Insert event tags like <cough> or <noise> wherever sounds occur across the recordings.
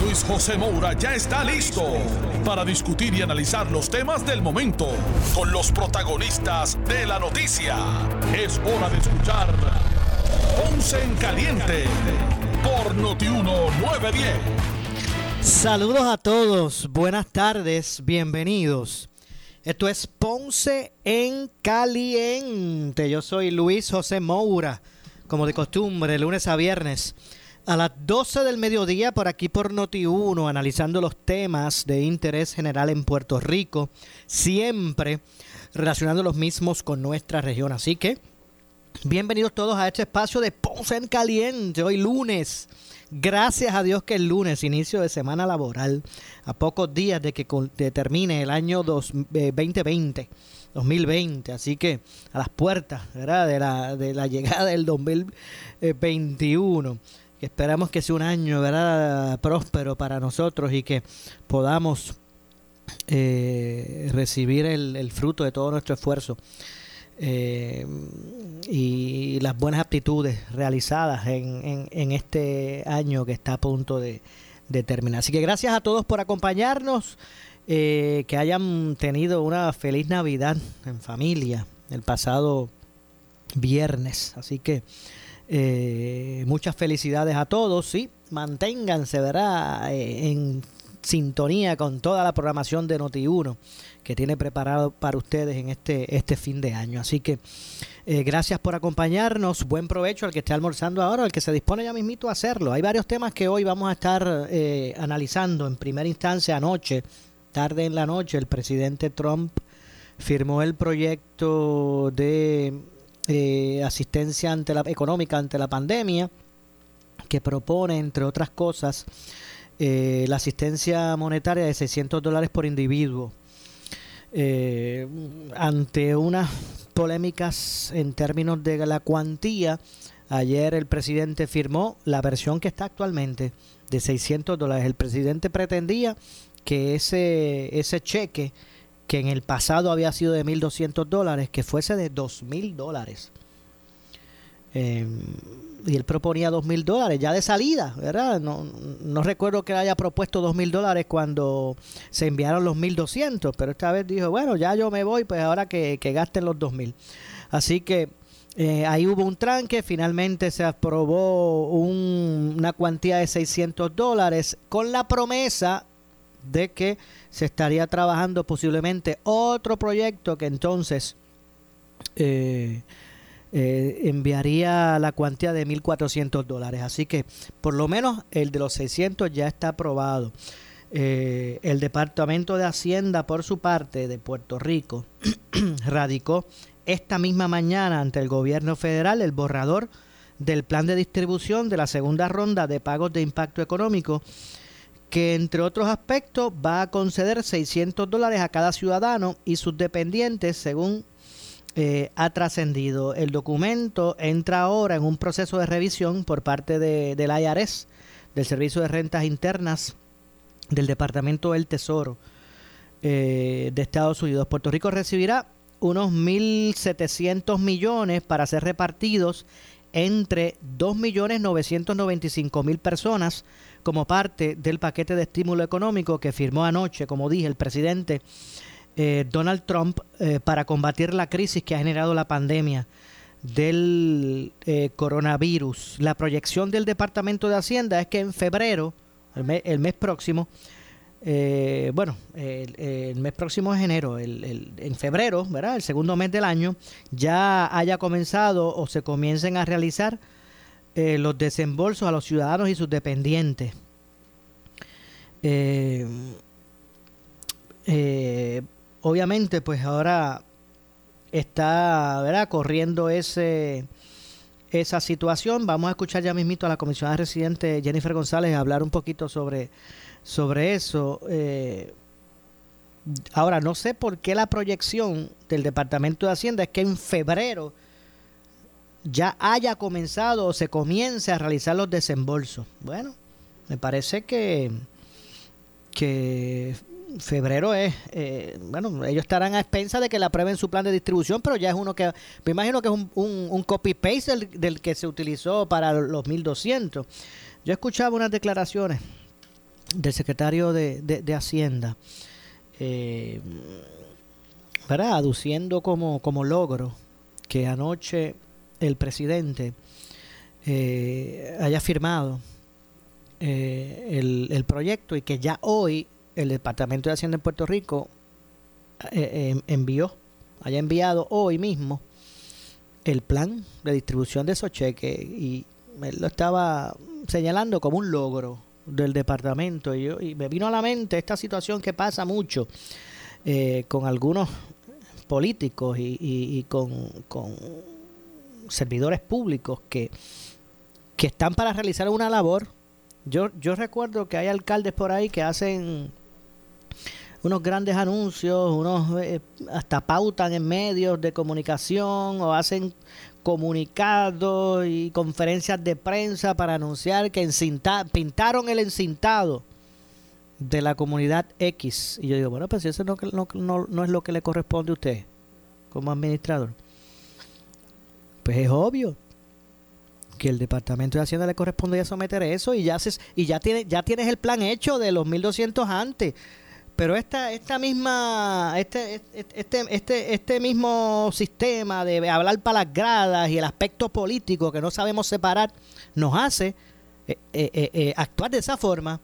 Luis José Moura ya está listo para discutir y analizar los temas del momento con los protagonistas de la noticia. Es hora de escuchar Ponce en Caliente por Notiuno 910. Saludos a todos, buenas tardes, bienvenidos. Esto es Ponce en Caliente. Yo soy Luis José Moura, como de costumbre, lunes a viernes a las 12 del mediodía por aquí por Noti1, analizando los temas de interés general en Puerto Rico, siempre relacionando los mismos con nuestra región. Así que, bienvenidos todos a este espacio de Ponce en Caliente, hoy lunes. Gracias a Dios que el lunes, inicio de semana laboral, a pocos días de que termine el año 2020. 2020, así que a las puertas ¿verdad? De, la, de la llegada del 2021 esperamos que sea un año ¿verdad? próspero para nosotros y que podamos eh, recibir el, fruto de todo nuestro esfuerzo eh, y las buenas aptitudes realizadas en, en, este año que está a punto de, terminar. Así que gracias a todos por acompañarnos, eh, que hayan tenido una feliz Navidad en familia el pasado viernes. Así que eh, muchas felicidades a todos, y Manténganse, ¿verdad? Eh, en sintonía con toda la programación de Noti1 que tiene preparado para ustedes en este, este fin de año. Así que eh, gracias por acompañarnos. Buen provecho al que esté almorzando ahora, al que se dispone ya mismito a hacerlo. Hay varios temas que hoy vamos a estar analizando. En primera instancia, anoche, tarde en la noche, el presidente Trump firmó el proyecto de eh, asistencia ante la, económica ante la pandemia, que propone, entre otras cosas, eh, la asistencia monetaria de 600 dólares por individuo. Eh, ante unas polémicas en términos de la cuantía, ayer el presidente firmó la versión que está actualmente de 600 dólares. El presidente pretendía que ese, ese cheque que en el pasado había sido de 1.200 dólares, que fuese de 2.000 dólares. Em, y él proponía 2.000 dólares ya de salida, ¿verdad? No, no recuerdo que haya propuesto 2.000 dólares cuando se enviaron los 1.200, pero esta vez dijo, bueno, ya yo me voy, pues ahora que, gasten los 2.000. Así que eh, ahí hubo un tranque, finalmente se aprobó una cuantía de 600 dólares con la promesa de que se estaría trabajando posiblemente otro proyecto que entonces eh, eh, enviaría la cuantía de 1.400 dólares. Así que por lo menos el de los 600 ya está aprobado. Eh, el Departamento de Hacienda, por su parte, de Puerto Rico, <clears throat> radicó esta misma mañana ante el gobierno federal el borrador del plan de distribución de la segunda ronda de pagos de impacto económico que entre otros aspectos va a conceder 600 dólares a cada ciudadano y sus dependientes según eh, ha trascendido. El documento entra ahora en un proceso de revisión por parte de, del IRS, del Servicio de Rentas Internas del Departamento del Tesoro eh, de Estados Unidos. Puerto Rico recibirá unos 1.700 millones para ser repartidos entre 2.995.000 personas como parte del paquete de estímulo económico que firmó anoche, como dije, el presidente eh, Donald Trump eh, para combatir la crisis que ha generado la pandemia del eh, coronavirus. La proyección del Departamento de Hacienda es que en febrero, el mes, próximo, bueno, el, mes próximo es enero, en febrero, ¿verdad? El segundo mes del año, ya haya comenzado o se comiencen a realizar eh, los desembolsos a los ciudadanos y sus dependientes. Eh, eh, obviamente, pues ahora está ¿verdad? corriendo ese esa situación. Vamos a escuchar ya mismito a la comisionada residente Jennifer González hablar un poquito sobre, sobre eso. Ahora, no sé por qué la proyección del Departamento de Hacienda es que en febrero ya haya comenzado o se comience a realizar los desembolsos. Bueno, me parece que, que febrero es, eh, bueno, ellos estarán a expensas de que le aprueben su plan de distribución, pero ya es uno que, me imagino que es un, un, copy-paste del, que se utilizó para los 1200. Yo escuchaba unas declaraciones del secretario de, de, Hacienda, eh, ¿verdad? Aduciendo como, como logro que anoche el presidente eh, haya firmado eh, el, el, proyecto y que ya hoy el Departamento de Hacienda en Puerto Rico eh, em, envió, haya enviado hoy mismo el plan de distribución de esos cheques y él lo estaba señalando como un logro del departamento. Y, yo, y me vino a la mente esta situación que pasa mucho con algunos políticos y, y, con, con servidores públicos que, que están para realizar una labor. Yo, yo recuerdo que hay alcaldes por ahí que hacen unos grandes anuncios, unos eh, hasta pautan en medios de comunicación o hacen comunicados y conferencias de prensa para anunciar que encinta, pintaron el encintado de la comunidad X. Y yo digo, bueno, pues eso no, no, no es lo que le corresponde a usted como administrador. Pues es obvio que el Departamento de Hacienda le corresponde a someter eso y ya haces, y ya tiene, ya tienes el plan hecho de los 1200 antes. Pero esta, esta misma, este, este, este, este mismo sistema de hablar para las gradas y el aspecto político que no sabemos separar, nos hace eh, eh, eh, actuar de esa forma.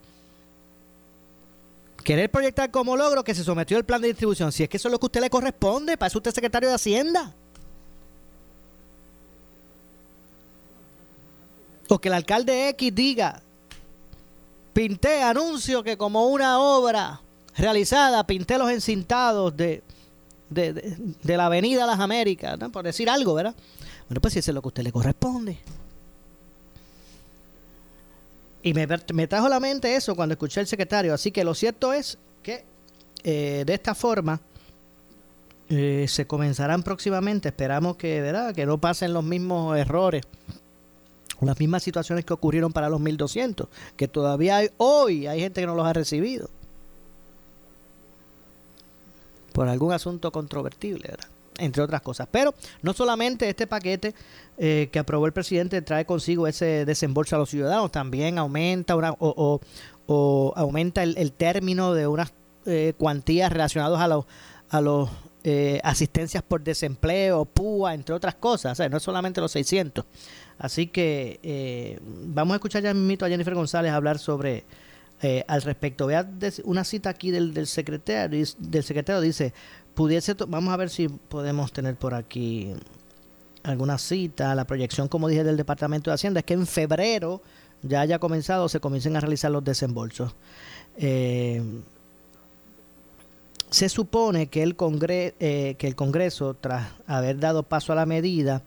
Querer proyectar como logro que se sometió el plan de distribución. Si es que eso es lo que a usted le corresponde, para eso usted es secretario de Hacienda. O que el alcalde X diga, pinté, anuncio que como una obra realizada, pinté los encintados de, de, la Avenida Las Américas, por decir algo, ¿verdad? Bueno, pues si eso es lo que a usted le corresponde. Y me, me trajo a la mente eso cuando escuché al secretario. Así que lo cierto es que eh, de esta forma eh, se comenzarán próximamente. Esperamos que, ¿verdad? que no pasen los mismos errores las mismas situaciones que ocurrieron para los 1200, que todavía hay, hoy hay gente que no los ha recibido por algún asunto controvertible, entre otras cosas. Pero no solamente este paquete eh, que aprobó el presidente trae consigo ese desembolso a los ciudadanos, también aumenta una, o, aumenta el, término de unas eh, cuantías relacionadas a los a los eh, asistencias por desempleo, PUA, entre otras cosas, no es solamente los 600. Así que eh, vamos a escuchar ya mito a Jennifer González hablar sobre eh, al respecto. Vea una cita aquí del, del secretario, del secretario dice, pudiese, vamos a ver si podemos tener por aquí alguna cita, la proyección, como dije, del Departamento de Hacienda, es que en febrero ya haya comenzado, se comiencen a realizar los desembolsos. Eh, se supone que el, congre que el Congreso, tras haber dado paso a la medida,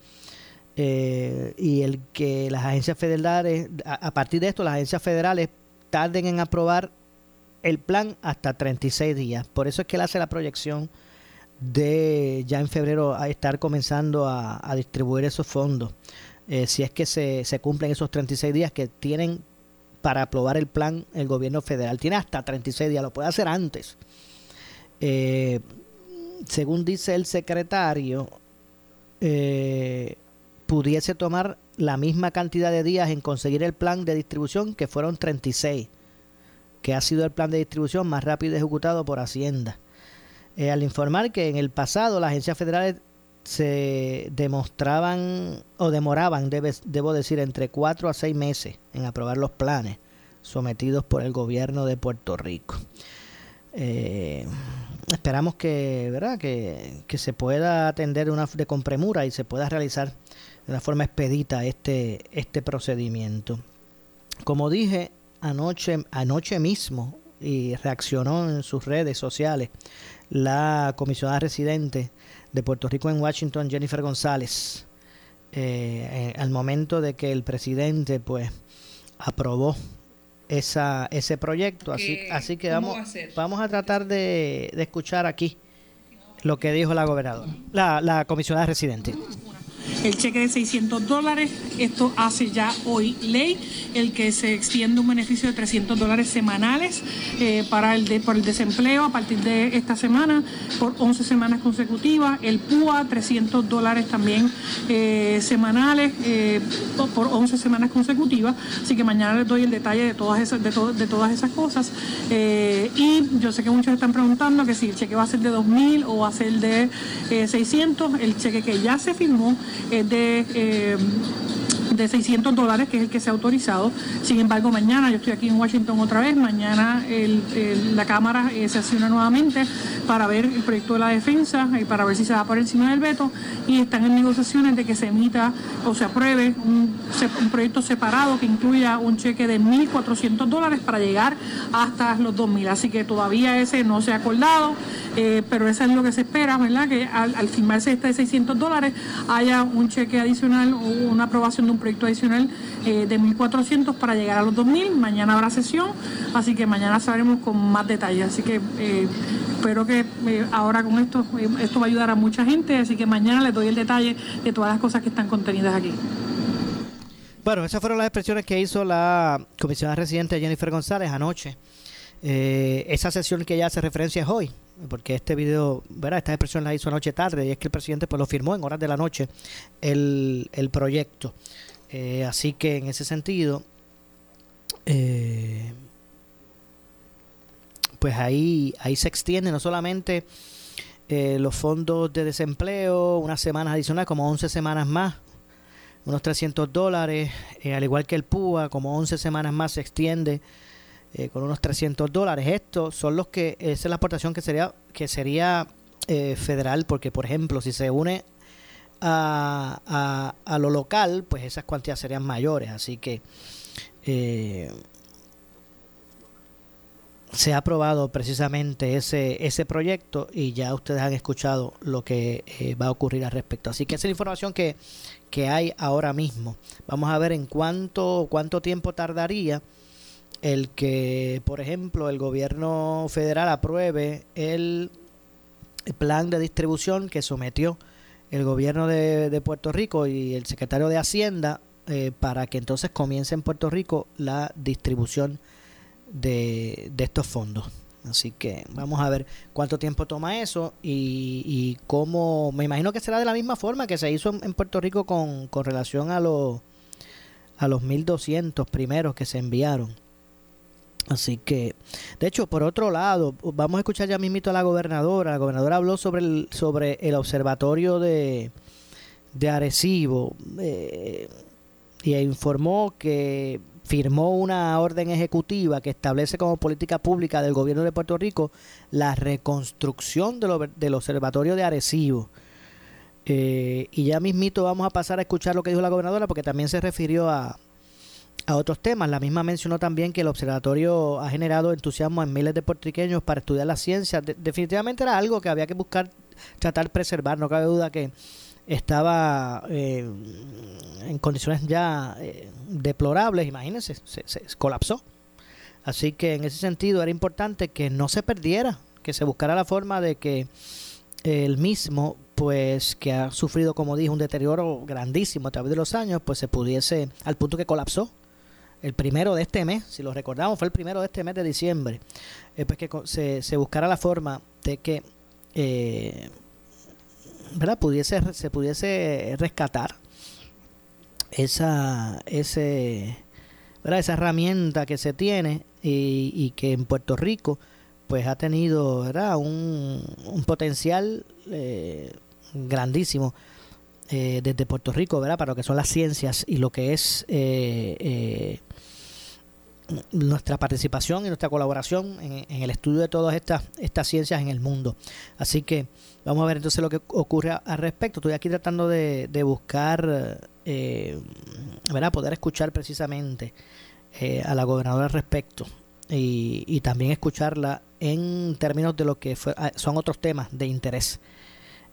eh, y el que las agencias federales, a, partir de esto, las agencias federales tarden en aprobar el plan hasta 36 días. Por eso es que él hace la proyección de ya en febrero a estar comenzando a, distribuir esos fondos. Eh, si es que se, se, cumplen esos 36 días que tienen para aprobar el plan el gobierno federal. Tiene hasta 36 días, lo puede hacer antes. Eh, según dice el secretario, eh, pudiese tomar la misma cantidad de días en conseguir el plan de distribución, que fueron 36, que ha sido el plan de distribución más rápido ejecutado por Hacienda. Eh, al informar que en el pasado las agencias federales se demostraban o demoraban, debo decir, entre 4 a 6 meses en aprobar los planes sometidos por el gobierno de Puerto Rico. Eh, esperamos que, ¿verdad? Que, que, se pueda atender una, de con premura y se pueda realizar de una forma expedita este, este procedimiento. Como dije anoche, anoche mismo, y reaccionó en sus redes sociales la comisionada residente de Puerto Rico en Washington, Jennifer González, eh, al momento de que el presidente pues aprobó esa, ese proyecto. Así, así que vamos, vamos a tratar de, de, escuchar aquí lo que dijo la gobernadora, la, la comisionada residente el cheque de 600 dólares. Esto hace ya hoy ley el que se extiende un beneficio de 300 dólares semanales eh, para el de, el desempleo a partir de esta semana por 11 semanas consecutivas. El PUA 300 dólares también eh, semanales eh, por 11 semanas consecutivas. Así que mañana les doy el detalle de todas esas, de, de todas esas cosas. y yo sé que muchos están preguntando que si el cheque va a ser de 2.000 o va a ser de 600. El cheque que ya se firmó de eh, de 600 dólares, que es el que se ha autorizado. Sin embargo, mañana, yo estoy aquí en Washington otra vez, mañana la Cámara eh, se acciona nuevamente para ver el proyecto de la defensa y para ver si se va por encima del veto y están en negociaciones de que se emita o se apruebe un, proyecto separado que incluya un cheque de 1.400 dólares para llegar hasta los 2.000. Así que todavía ese no se ha acordado, eh, pero eso es lo que se espera, ¿verdad? Que al, al firmarse este de 600 dólares haya un cheque adicional o una aprobación de un proyecto adicional eh, de 1.400 para llegar a los 2.000. Mañana habrá sesión, así que mañana sabremos con más detalles. Así que eh, espero que eh, ahora con esto, esto va a ayudar a mucha gente, así que mañana les doy el detalle de todas las cosas que están contenidas aquí. Bueno, esas fueron las expresiones que hizo la comisionada residente Jennifer González anoche. esa sesión que ya hace referencia es hoy, porque este video, ¿verdad? Esta expresión la hizo anoche tarde y es que el presidente pues lo firmó en horas de la noche el, el proyecto. Eh, así que en ese sentido, eh, pues ahí, ahí se extiende no solamente eh, los fondos de desempleo, unas semanas adicionales, como 11 semanas más, unos 300 dólares, al igual que el PUA, como 11 semanas más se extiende con unos 300 dólares. Estos son los que, esa es la aportación que sería, que sería federal, porque por ejemplo, si se une a, a, lo local, pues esas cuantías serían mayores. Así que eh, se ha aprobado precisamente ese, ese proyecto y ya ustedes han escuchado lo que eh, va a ocurrir al respecto. Así que esa es la información que, que hay ahora mismo. Vamos a ver en cuánto, cuánto tiempo tardaría el que, por ejemplo, el gobierno federal apruebe el plan de distribución que sometió el gobierno de, Puerto Rico y el secretario de Hacienda eh, para que entonces comience en Puerto Rico la distribución de, estos fondos. Así que vamos a ver cuánto tiempo toma eso y, y, cómo, me imagino que será de la misma forma que se hizo en, Puerto Rico con, con relación a los, a los 1.200 primeros que se enviaron. Así que, de hecho, por otro lado, vamos a escuchar ya mismito a la gobernadora. La gobernadora habló sobre el, sobre el observatorio de, de Arecibo eh, y informó que firmó una orden ejecutiva que establece como política pública del gobierno de Puerto Rico la reconstrucción del observatorio de Arecibo. Eh, y ya mismito vamos a pasar a escuchar lo que dijo la gobernadora porque también se refirió a, a otros temas. La misma mencionó también que el observatorio ha generado entusiasmo en miles de puertorriqueños para estudiar la ciencia. definitivamente era algo que había que buscar, tratar de preservar. No cabe duda que estaba eh, en condiciones ya eh, deplorables, imagínense, se, colapsó. Así que en ese sentido era importante que no se perdiera, que se buscara la forma de que el mismo, pues que ha sufrido, como dije, un deterioro grandísimo a través de los años, pues se pudiese, al punto que colapsó, el primero de este mes, si lo recordamos, fue el primero de este mes de diciembre, eh, pues que se, buscara la forma de que eh, ¿verdad? Pudiese, se pudiese rescatar esa, ese, ¿verdad? esa herramienta que se tiene y, y que en Puerto Rico pues ha tenido ¿verdad? Un, un potencial eh, grandísimo eh, desde Puerto Rico, ¿verdad? Para lo que son las ciencias y lo que es eh, eh, nuestra participación y nuestra colaboración en, el estudio de todas estas, estas ciencias en el mundo. Así que vamos a ver entonces lo que ocurre al respecto. Estoy aquí tratando de, buscar, ¿verdad? Poder escuchar precisamente a la gobernadora al respecto. Y, y, también escucharla en términos de lo que ah, son otros temas de interés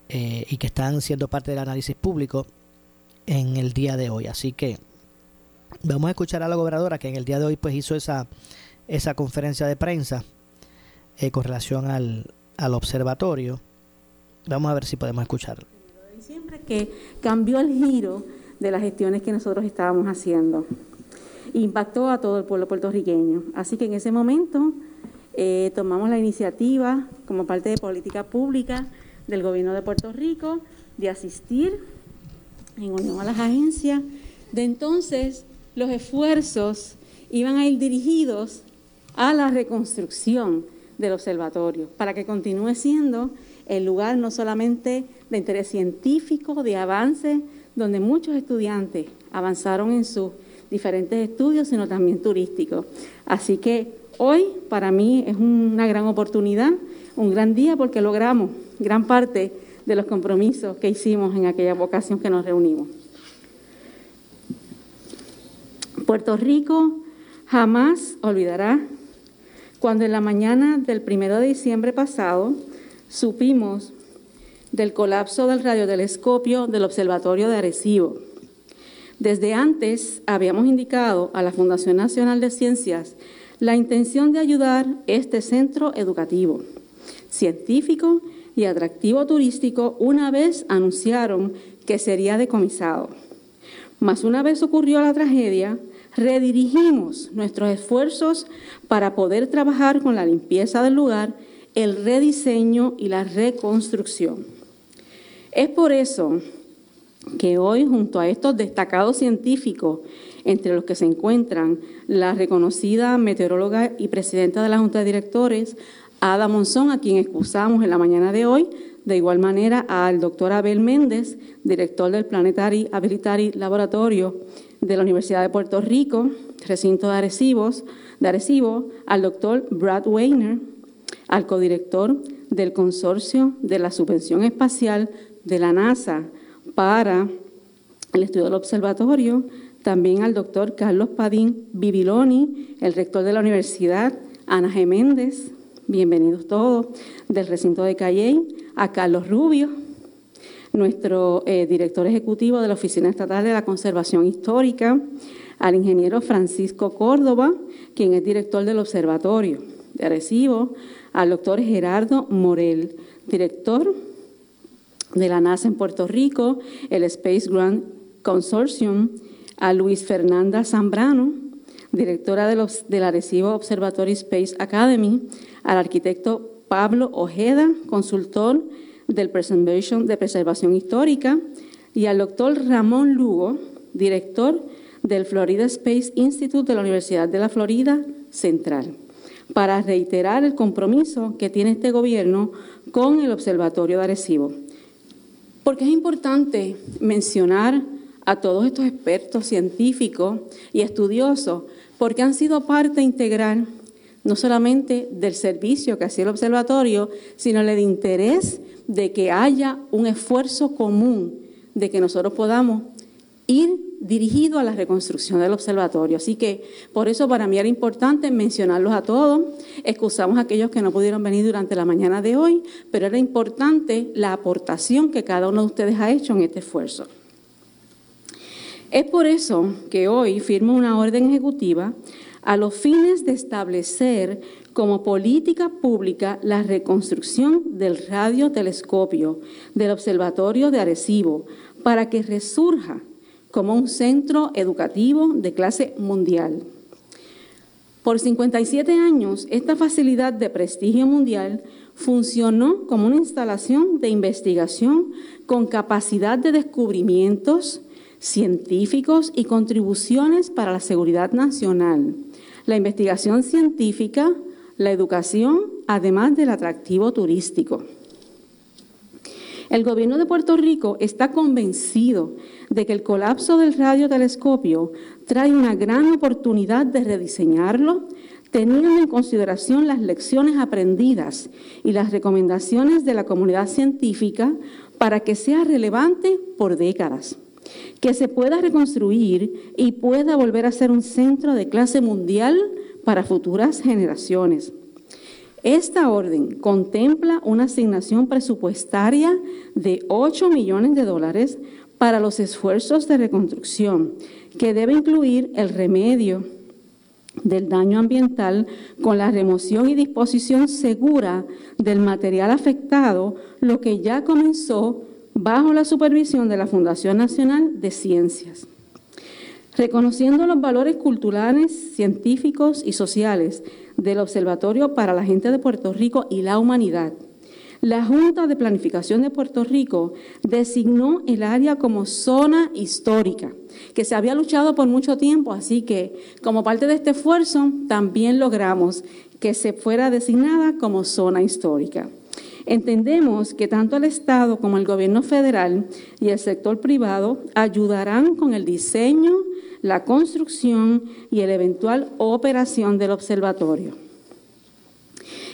eh, y que están siendo parte del análisis público en el día de hoy. Así que Vamos a escuchar a la gobernadora que en el día de hoy pues hizo esa, esa conferencia de prensa eh, con relación al, al observatorio. Vamos a ver si podemos escucharlo. Siempre que cambió el giro de las gestiones que nosotros estábamos haciendo. Impactó a todo el pueblo puertorriqueño. Así que en ese momento eh, tomamos la iniciativa como parte de política pública del gobierno de Puerto Rico de asistir en unión a las agencias. De entonces, los esfuerzos iban a ir dirigidos a la reconstrucción del observatorio, para que continúe siendo el lugar no solamente de interés científico, de avance, donde muchos estudiantes avanzaron en sus diferentes estudios, sino también turísticos. Así que hoy para mí es una gran oportunidad, un gran día, porque logramos gran parte de los compromisos que hicimos en aquella ocasión que nos reunimos. Puerto Rico jamás olvidará cuando en la mañana del primero de diciembre pasado supimos del colapso del radiotelescopio del Observatorio de Arecibo. Desde antes habíamos indicado a la Fundación Nacional de Ciencias la intención de ayudar este centro educativo, científico y atractivo turístico una vez anunciaron que sería decomisado. Mas una vez ocurrió la tragedia, redirigimos nuestros esfuerzos para poder trabajar con la limpieza del lugar, el rediseño y la reconstrucción. Es por eso que hoy, junto a estos destacados científicos, entre los que se encuentran la reconocida meteoróloga y presidenta de la Junta de Directores, Ada Monzón, a quien excusamos en la mañana de hoy, de igual manera al doctor Abel Méndez, director del Planetary Abilitary Laboratorio de la Universidad de Puerto Rico, recinto de Arecibo, de Arecibo al doctor Brad Weiner, al codirector del Consorcio de la Subvención Espacial de la NASA para el estudio del observatorio, también al doctor Carlos Padín Bibiloni, el rector de la Universidad, Ana G. Méndez, bienvenidos todos, del recinto de Calley, a Carlos Rubio, nuestro eh, director ejecutivo de la Oficina Estatal de la Conservación Histórica, al ingeniero Francisco Córdoba, quien es director del Observatorio de al doctor Gerardo Morel, director de la NASA en Puerto Rico, el Space Grant Consortium, a Luis Fernanda Zambrano, directora de los, del Arecibo Observatory Space Academy, al arquitecto Pablo Ojeda, consultor del Preservation, de Preservación Histórica, y al doctor Ramón Lugo, director del Florida Space Institute de la Universidad de la Florida Central, para reiterar el compromiso que tiene este gobierno con el Observatorio de Arecibo. Porque es importante mencionar a todos estos expertos científicos y estudiosos, porque han sido parte integral no solamente del servicio que hacía el observatorio, sino del interés de que haya un esfuerzo común, de que nosotros podamos ir dirigido a la reconstrucción del observatorio. Así que por eso para mí era importante mencionarlos a todos. Excusamos a aquellos que no pudieron venir durante la mañana de hoy, pero era importante la aportación que cada uno de ustedes ha hecho en este esfuerzo. Es por eso que hoy firmo una orden ejecutiva a los fines de establecer como política pública la reconstrucción del radiotelescopio del Observatorio de Arecibo para que resurja como un centro educativo de clase mundial. Por 57 años, esta facilidad de prestigio mundial funcionó como una instalación de investigación con capacidad de descubrimientos científicos y contribuciones para la seguridad nacional, la investigación científica, la educación, además del atractivo turístico. El gobierno de Puerto Rico está convencido de que el colapso del radiotelescopio trae una gran oportunidad de rediseñarlo, teniendo en consideración las lecciones aprendidas y las recomendaciones de la comunidad científica para que sea relevante por décadas, que se pueda reconstruir y pueda volver a ser un centro de clase mundial para futuras generaciones. Esta orden contempla una asignación presupuestaria de 8 millones de dólares para los esfuerzos de reconstrucción, que debe incluir el remedio del daño ambiental con la remoción y disposición segura del material afectado, lo que ya comenzó bajo la supervisión de la Fundación Nacional de Ciencias. Reconociendo los valores culturales, científicos y sociales del Observatorio para la gente de Puerto Rico y la humanidad, la Junta de Planificación de Puerto Rico designó el área como zona histórica, que se había luchado por mucho tiempo, así que como parte de este esfuerzo también logramos que se fuera designada como zona histórica. Entendemos que tanto el Estado como el gobierno federal y el sector privado ayudarán con el diseño, la construcción y la eventual operación del observatorio.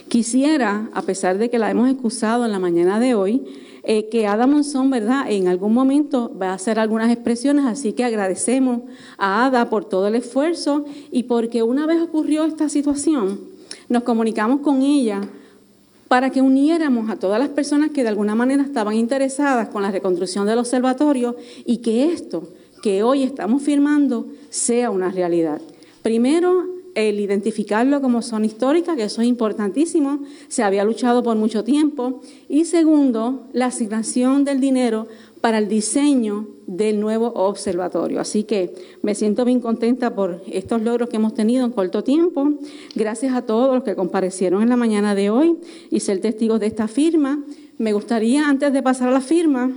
Quisiera, a pesar de que la hemos excusado en la mañana de hoy, eh, que Adam Monzón, ¿verdad?, en algún momento va a hacer algunas expresiones, así que agradecemos a Ada por todo el esfuerzo y porque una vez ocurrió esta situación, nos comunicamos con ella para que uniéramos a todas las personas que de alguna manera estaban interesadas con la reconstrucción del observatorio y que esto que hoy estamos firmando sea una realidad. Primero, el identificarlo como zona histórica, que eso es importantísimo, se había luchado por mucho tiempo. Y segundo, la asignación del dinero para el diseño del nuevo observatorio. Así que me siento bien contenta por estos logros que hemos tenido en corto tiempo. Gracias a todos los que comparecieron en la mañana de hoy y ser testigos de esta firma. Me gustaría, antes de pasar a la firma,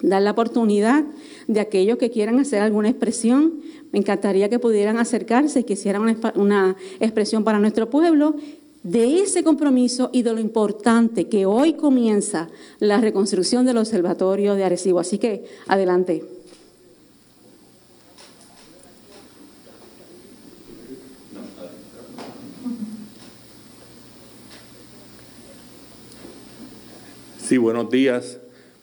dar la oportunidad de aquellos que quieran hacer alguna expresión. Me encantaría que pudieran acercarse y que hicieran una, expresión para nuestro pueblo de ese compromiso y de lo importante que hoy comienza la reconstrucción del Observatorio de Arecibo. Así que, adelante. Sí, buenos días.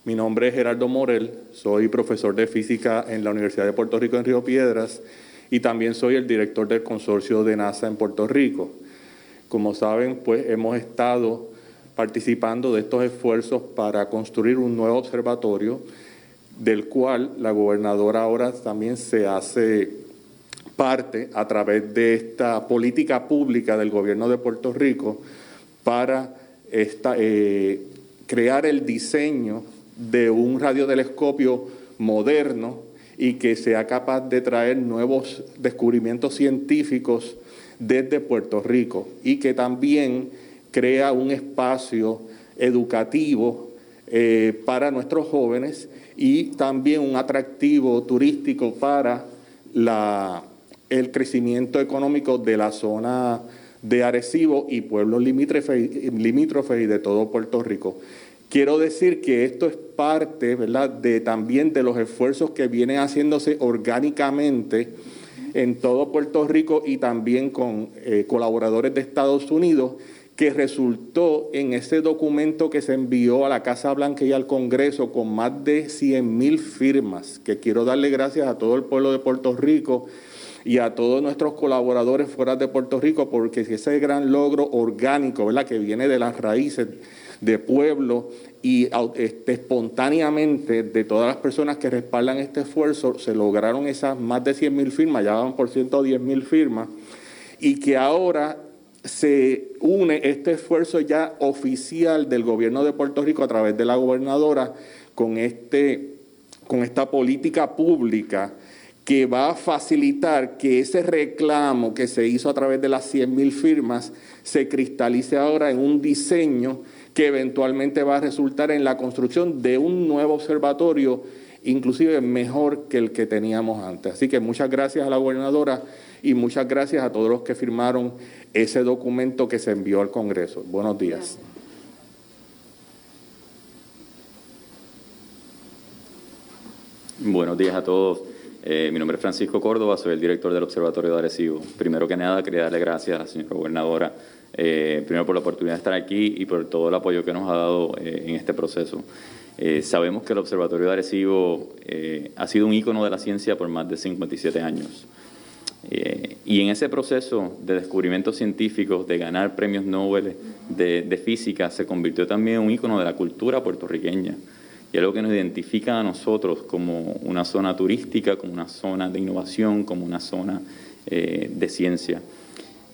Mi nombre es Gerardo Morel, soy profesor de física en la Universidad de Puerto Rico en Río Piedras y también soy el director del consorcio de NASA en Puerto Rico. Como saben, pues hemos estado participando de estos esfuerzos para construir un nuevo observatorio, del cual la gobernadora ahora también se hace parte a través de esta política pública del gobierno de Puerto Rico para eh, crear el diseño de un radiotelescopio moderno y que sea capaz de traer nuevos descubrimientos científicos desde Puerto Rico y que también crea un espacio educativo eh, para nuestros jóvenes y también un atractivo turístico para la, el crecimiento económico de la zona de Arecibo y pueblos limítrofes y de todo Puerto Rico. Quiero decir que esto es parte, ¿verdad?, de también de los esfuerzos que vienen haciéndose orgánicamente en todo Puerto Rico y también con eh, colaboradores de Estados Unidos, que resultó en ese documento que se envió a la Casa Blanca y al Congreso con más de 100 mil firmas, que quiero darle gracias a todo el pueblo de Puerto Rico y a todos nuestros colaboradores fuera de Puerto Rico, porque ese gran logro orgánico, ¿verdad?, que viene de las raíces de pueblo y este, espontáneamente de todas las personas que respaldan este esfuerzo se lograron esas más de 100 mil firmas, ya van por 110 mil firmas, y que ahora se une este esfuerzo ya oficial del gobierno de Puerto Rico a través de la gobernadora con, este, con esta política pública que va a facilitar que ese reclamo que se hizo a través de las 100 mil firmas se cristalice ahora en un diseño que eventualmente va a resultar en la construcción de un nuevo observatorio, inclusive mejor que el que teníamos antes. Así que muchas gracias a la gobernadora y muchas gracias a todos los que firmaron ese documento que se envió al Congreso. Buenos días. Buenos días a todos. Eh, mi nombre es Francisco Córdoba, soy el director del Observatorio de Arecibo. Primero que nada, quería darle gracias a la señora gobernadora eh, primero por la oportunidad de estar aquí y por todo el apoyo que nos ha dado eh, en este proceso. Eh, sabemos que el Observatorio de Arecibo ha sido un ícono de la ciencia por más de 57 años. y en ese proceso de descubrimientos científicos, de ganar premios Nobel de, física, se convirtió también en un ícono de la cultura puertorriqueña. y algo que nos identifica a nosotros como una zona turística, como una zona de innovación, como una zona de ciencia.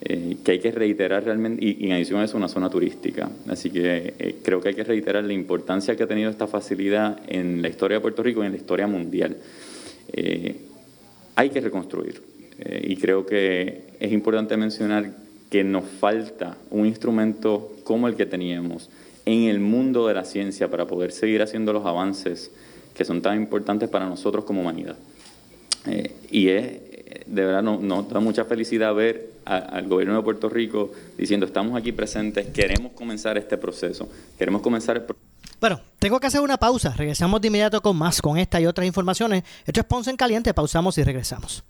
Eh, que hay que reiterar realmente, y, en adición a eso, una zona turística. Así que eh, creo que hay que reiterar la importancia que ha tenido esta facilidad en la historia de Puerto Rico y en la historia mundial. hay que reconstruir, y creo que es importante mencionar que nos falta un instrumento como el que teníamos en el mundo de la ciencia para poder seguir haciendo los avances que son tan importantes para nosotros como humanidad. Eh, y es, de verdad, nos, da mucha felicidad ver al gobierno de Puerto Rico diciendo, estamos aquí presentes, queremos comenzar este proceso, queremos comenzar el bueno, tengo que hacer una pausa. Regresamos de inmediato con más, con esta y otras informaciones. Esto es Ponce en Caliente. Pausamos y regresamos.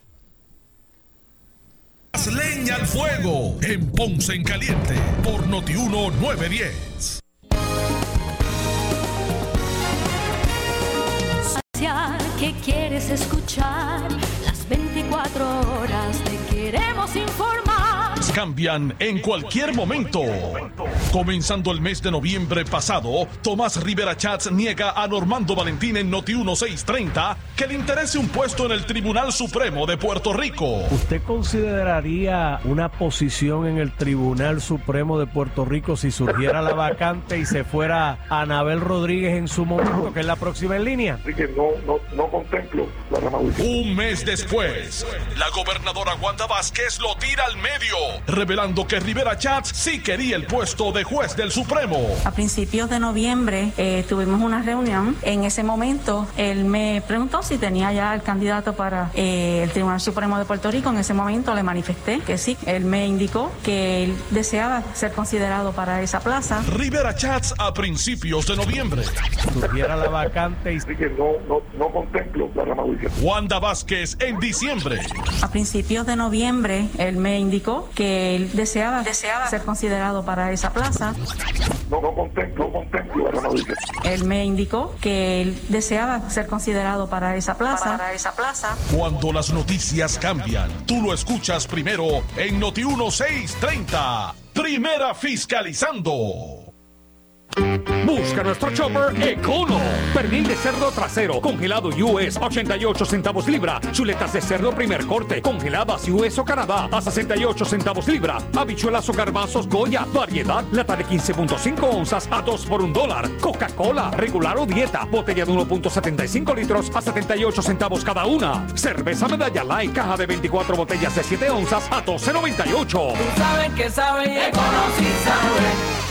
Leña al fuego en Ponce en Caliente por Notiuno 910. que quieres escuchar. Las 24 horas te queremos informar. Cambian en cualquier momento. Comenzando el mes de noviembre pasado, Tomás Rivera Chats niega a Normando Valentín en Noti 1630 que le interese un puesto en el Tribunal Supremo de Puerto Rico. ¿Usted consideraría una posición en el Tribunal Supremo de Puerto Rico si surgiera la vacante y se fuera Anabel Rodríguez en su momento, que es la próxima en línea? que no, no, no contemplo la Un mes después, la gobernadora Wanda Vázquez lo tira al medio, revelando que Rivera Chats sí quería el puesto de juez del Supremo. A principios de noviembre eh, tuvimos una reunión. En ese momento él me preguntó si tenía ya el candidato para eh, el Tribunal Supremo de Puerto Rico. En ese momento le manifesté que sí. Él me indicó que él deseaba ser considerado para esa plaza. Rivera Chats a principios de noviembre. Tuviera la vacante y... que no, no, no contemplo la rama Wanda Vázquez en diciembre. A principios de noviembre él me indicó que él deseaba, deseaba ser considerado para esa plaza. No, no contemplo, Él me indicó que él deseaba ser considerado para esa plaza. Para esa plaza. Cuando las noticias cambian, tú lo escuchas primero en Noti 1630. Primera fiscalizando. Busca nuestro chopper Econo. Pernil de cerdo trasero, congelado US, 88 centavos libra. Chuletas de cerdo primer corte, congeladas US o Canadá, a 68 centavos libra. Habichuelas o garbanzos Goya, variedad, lata de 15.5 onzas a 2 por 1 dólar. Coca-Cola, regular o dieta, botella de 1.75 litros a 78 centavos cada una. Cerveza Medalla Light, caja de 24 botellas de 7 onzas a 12.98. Tú que Econo sabe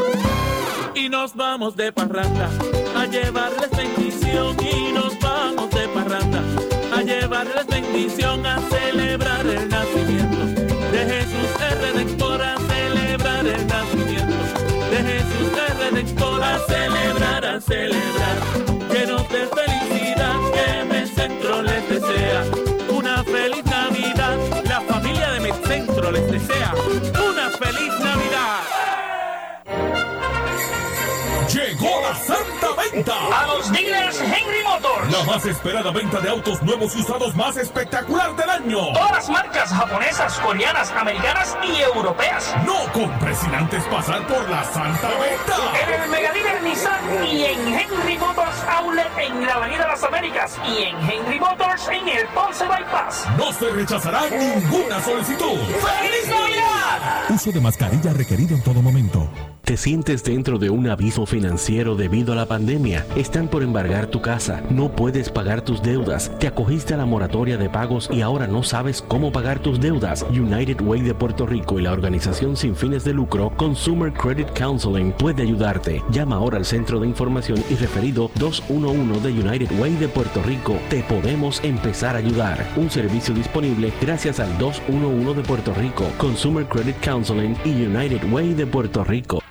Nos vamos de parranda a llevarles bendición. Y nos vamos de parranda a llevarles bendición a celebrar el nacimiento de Jesús el Redentor a celebrar el nacimiento de Jesús el Redentor a celebrar a celebrar. Llenos de felicidad A los dealers Henry Motors. La más esperada venta de autos nuevos y usados más espectacular del año. Todas las marcas japonesas, coreanas, americanas y europeas. No compres sin antes pasar por la Santa Venta. En el Mega Dealer Nissan y en Henry Motors Outlet en la Avenida Las Américas y en Henry Motors en el Ponce Bypass. No se rechazará ninguna solicitud. ¡Feliz Navidad! Uso de mascarilla requerido en todo momento. ¿Te sientes dentro de un abismo financiero debido a la pandemia? Están por embargar tu casa, no puedes pagar tus deudas, te acogiste a la moratoria de pagos y ahora no sabes cómo pagar tus deudas. United Way de Puerto Rico y la organización sin fines de lucro Consumer Credit Counseling puede ayudarte. Llama ahora al centro de información y referido 211 de United Way de Puerto Rico. Te podemos empezar a ayudar. Un servicio disponible gracias al 211 de Puerto Rico, Consumer Credit Counseling y United Way de Puerto Rico.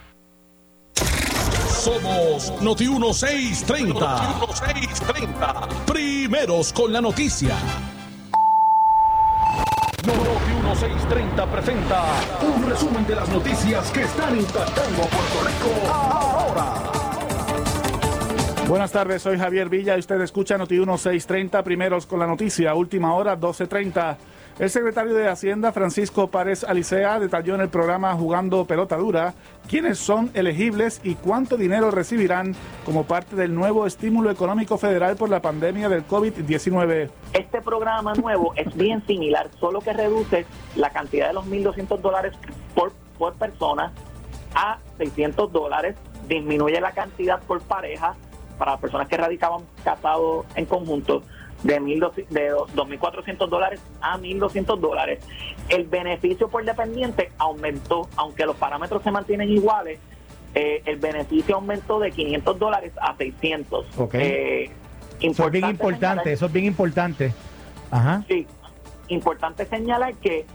Somos Noti 1630. Noti 1630. Primeros con la noticia. Noti 1630 presenta un resumen de las noticias que están impactando a Puerto Rico ahora. Buenas tardes, soy Javier Villa y usted escucha Noti 1630, primeros con la noticia, última hora 1230. El secretario de Hacienda, Francisco Párez Alicea, detalló en el programa Jugando Pelota Dura quiénes son elegibles y cuánto dinero recibirán como parte del nuevo estímulo económico federal por la pandemia del COVID-19. Este programa nuevo es bien similar, solo que reduce la cantidad de los 1.200 dólares por, por persona a 600 dólares, disminuye la cantidad por pareja para personas que radicaban casados en conjunto de, mil de 2.400 dólares a 1.200 dólares. El beneficio por dependiente aumentó, aunque los parámetros se mantienen iguales, eh, el beneficio aumentó de 500 dólares a 600. Eh, eso es bien importante, eso es bien importante. Ajá. Sí, importante señalar que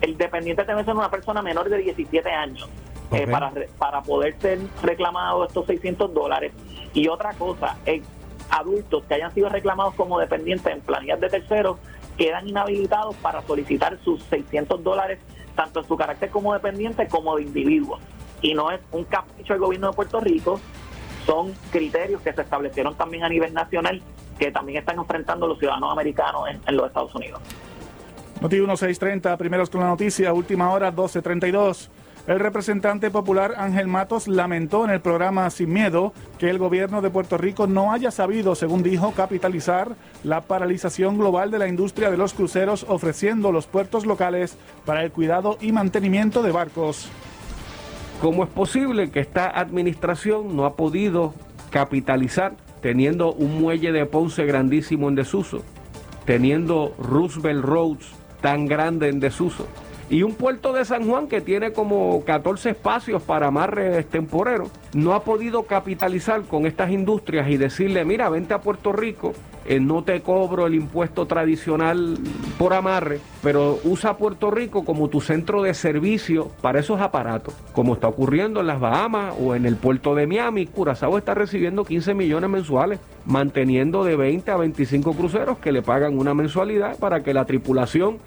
el dependiente debe ser una persona menor de 17 años. Eh, para, para poder ser reclamado estos 600 dólares. Y otra cosa, eh, adultos que hayan sido reclamados como dependientes en planillas de terceros quedan inhabilitados para solicitar sus 600 dólares tanto en su carácter como dependiente como de individuo. Y no es un capricho del gobierno de Puerto Rico, son criterios que se establecieron también a nivel nacional que también están enfrentando los ciudadanos americanos en, los Estados Unidos. Noti 1630, primeros con la noticia, última hora 1232. El representante popular Ángel Matos lamentó en el programa Sin Miedo que el gobierno de Puerto Rico no haya sabido, según dijo, capitalizar la paralización global de la industria de los cruceros ofreciendo los puertos locales para el cuidado y mantenimiento de barcos. ¿Cómo es posible que esta administración no ha podido capitalizar teniendo un muelle de Ponce grandísimo en desuso, teniendo Roosevelt Roads tan grande en desuso? Y un puerto de San Juan que tiene como 14 espacios para amarres temporeros, no ha podido capitalizar con estas industrias y decirle, mira, vente a Puerto Rico, eh, no te cobro el impuesto tradicional por amarre, pero usa Puerto Rico como tu centro de servicio para esos aparatos, como está ocurriendo en las Bahamas o en el puerto de Miami. Curazao está recibiendo 15 millones mensuales, manteniendo de 20 a 25 cruceros que le pagan una mensualidad para que la tripulación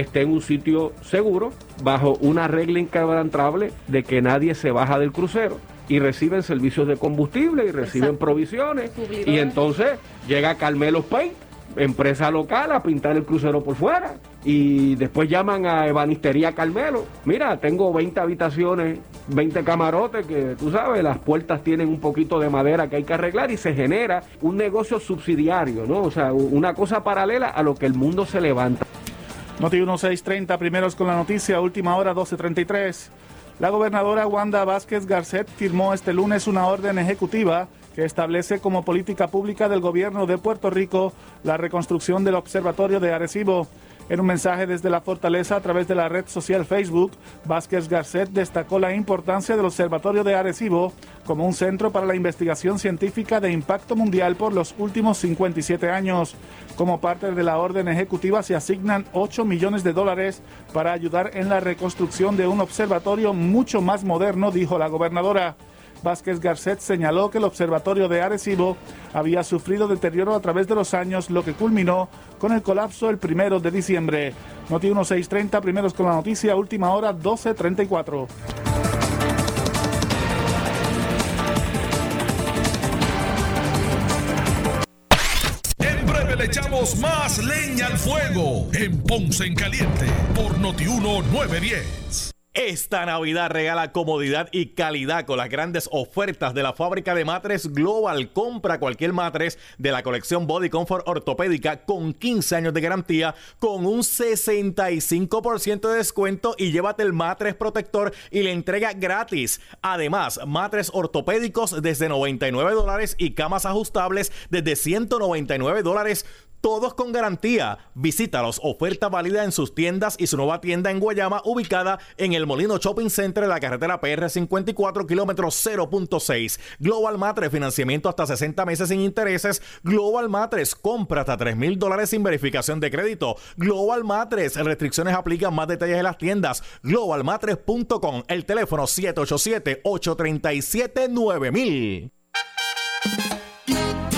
esté en un sitio seguro, bajo una regla inquebrantable de que nadie se baja del crucero y reciben servicios de combustible y reciben provisiones. Y entonces llega Carmelo Paint, empresa local, a pintar el crucero por fuera. Y después llaman a Ebanistería Carmelo. Mira, tengo 20 habitaciones, 20 camarotes que tú sabes, las puertas tienen un poquito de madera que hay que arreglar y se genera un negocio subsidiario, ¿no? O sea, una cosa paralela a lo que el mundo se levanta. Noti 1630, primeros con la noticia, última hora 1233. La gobernadora Wanda Vázquez Garcet firmó este lunes una orden ejecutiva que establece como política pública del gobierno de Puerto Rico la reconstrucción del observatorio de Arecibo. En un mensaje desde la fortaleza a través de la red social Facebook, Vázquez Garcet destacó la importancia del Observatorio de Arecibo como un centro para la investigación científica de impacto mundial por los últimos 57 años. Como parte de la orden ejecutiva se asignan 8 millones de dólares para ayudar en la reconstrucción de un observatorio mucho más moderno, dijo la gobernadora. Vázquez Garcet señaló que el observatorio de Arecibo había sufrido deterioro a través de los años, lo que culminó con el colapso el primero de diciembre. Noti 1630, primeros con la noticia, última hora 1234. En breve le echamos más leña al fuego en Ponce en Caliente por Noti 910. Esta Navidad regala comodidad y calidad con las grandes ofertas de la fábrica de matres Global. Compra cualquier matres de la colección Body Comfort Ortopédica con 15 años de garantía con un 65% de descuento y llévate el matres protector y la entrega gratis. Además, matres ortopédicos desde 99 dólares y camas ajustables desde 199 dólares todos con garantía. Visítalos, oferta válida en sus tiendas y su nueva tienda en Guayama, ubicada en el Molino Shopping Center de la carretera PR 54, kilómetro 0.6. Global Matres, financiamiento hasta 60 meses sin intereses. Global Matres, compra hasta 3 mil dólares sin verificación de crédito. Global Matres, restricciones aplican más detalles en las tiendas. Globalmatres.com, el teléfono 787-837-9000.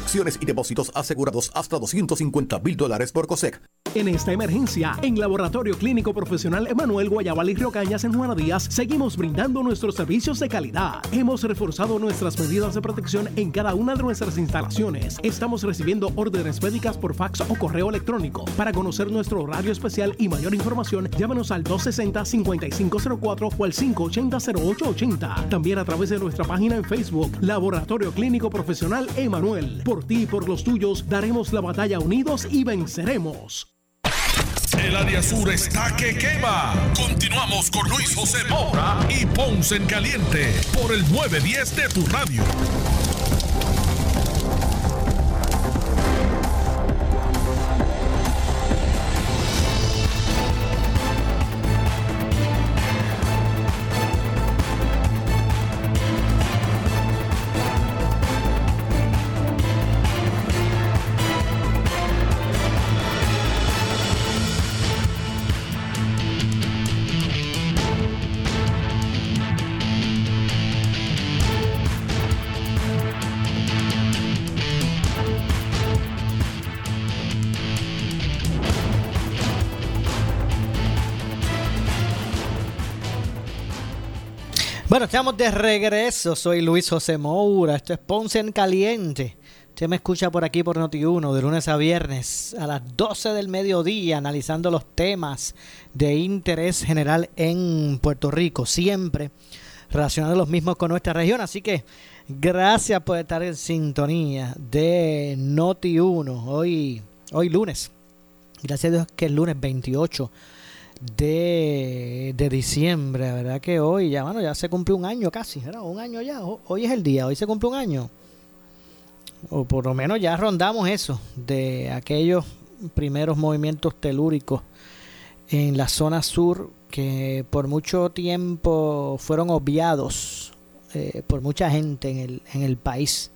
Acciones y depósitos asegurados hasta 250 mil dólares por COSEC. En esta emergencia, en Laboratorio Clínico Profesional Emanuel Guayabal y Río Cañas en Juana Díaz, seguimos brindando nuestros servicios de calidad. Hemos reforzado nuestras medidas de protección en cada una de nuestras instalaciones. Estamos recibiendo órdenes médicas por fax o correo electrónico. Para conocer nuestro horario especial y mayor información, llámanos al 260-5504 o al 580-0880. También a través de nuestra página en Facebook, Laboratorio Clínico Profesional Emanuel. Por ti y por los tuyos, daremos la batalla unidos y venceremos. El área sur está que quema. Continuamos con Luis José Moura y Ponce en Caliente por el 910 de tu radio. Bueno, estamos de regreso. Soy Luis José Moura. Esto es Ponce en Caliente. Usted me escucha por aquí por Noti1 de lunes a viernes a las 12 del mediodía analizando los temas de interés general en Puerto Rico, siempre relacionando los mismos con nuestra región. Así que gracias por estar en sintonía de Noti1 hoy, hoy lunes. Gracias a Dios que es lunes 28 de, de diciembre, ¿verdad? Que hoy ya, bueno, ya se cumple un año casi. Un año ya, hoy es el día, hoy se cumple un año. O por lo menos ya rondamos eso, de aquellos primeros movimientos telúricos en la zona sur que por mucho tiempo fueron obviados eh, por mucha gente en el, en el país,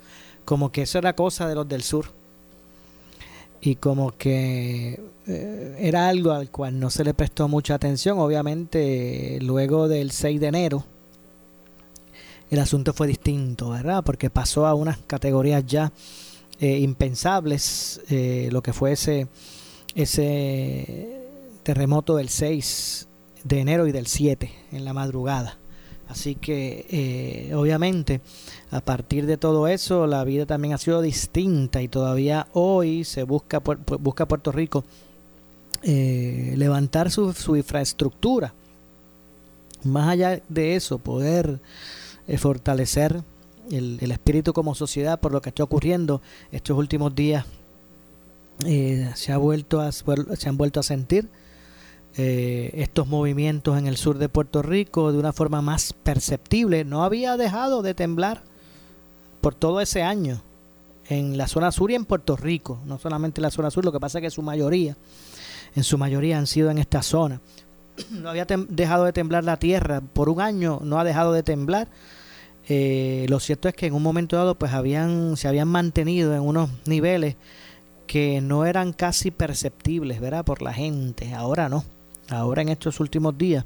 como que eso era cosa de los del sur y como que eh, era algo al cual no se le prestó mucha atención. Obviamente, luego del 6 de enero, el asunto fue distinto, ¿verdad? Porque pasó a unas categorías ya eh, impensables, eh, lo que fue ese, ese terremoto del 6 de enero y del 7 en la madrugada. Así que eh, obviamente a partir de todo eso la vida también ha sido distinta y todavía hoy se busca, busca Puerto Rico eh, levantar su, infraestructura. Más allá de eso, poder eh, fortalecer el, el espíritu como sociedad por lo que está ocurriendo estos últimos días eh, se, ha vuelto a, se han vuelto a sentir eh, estos movimientos en el sur de Puerto Rico de una forma más perceptible. No había dejado de temblar por todo ese año en la zona sur y en Puerto Rico, no solamente en la zona sur, lo que pasa es que su mayoría, en su mayoría han sido en esta zona. <clears throat> No había dejado de temblar la tierra, por un año no ha dejado de temblar. Eh, lo cierto es que en un momento dado pues habían se habían mantenido en unos niveles que no eran casi perceptibles, ¿verdad? Por la gente. Ahora no. Ahora en estos últimos días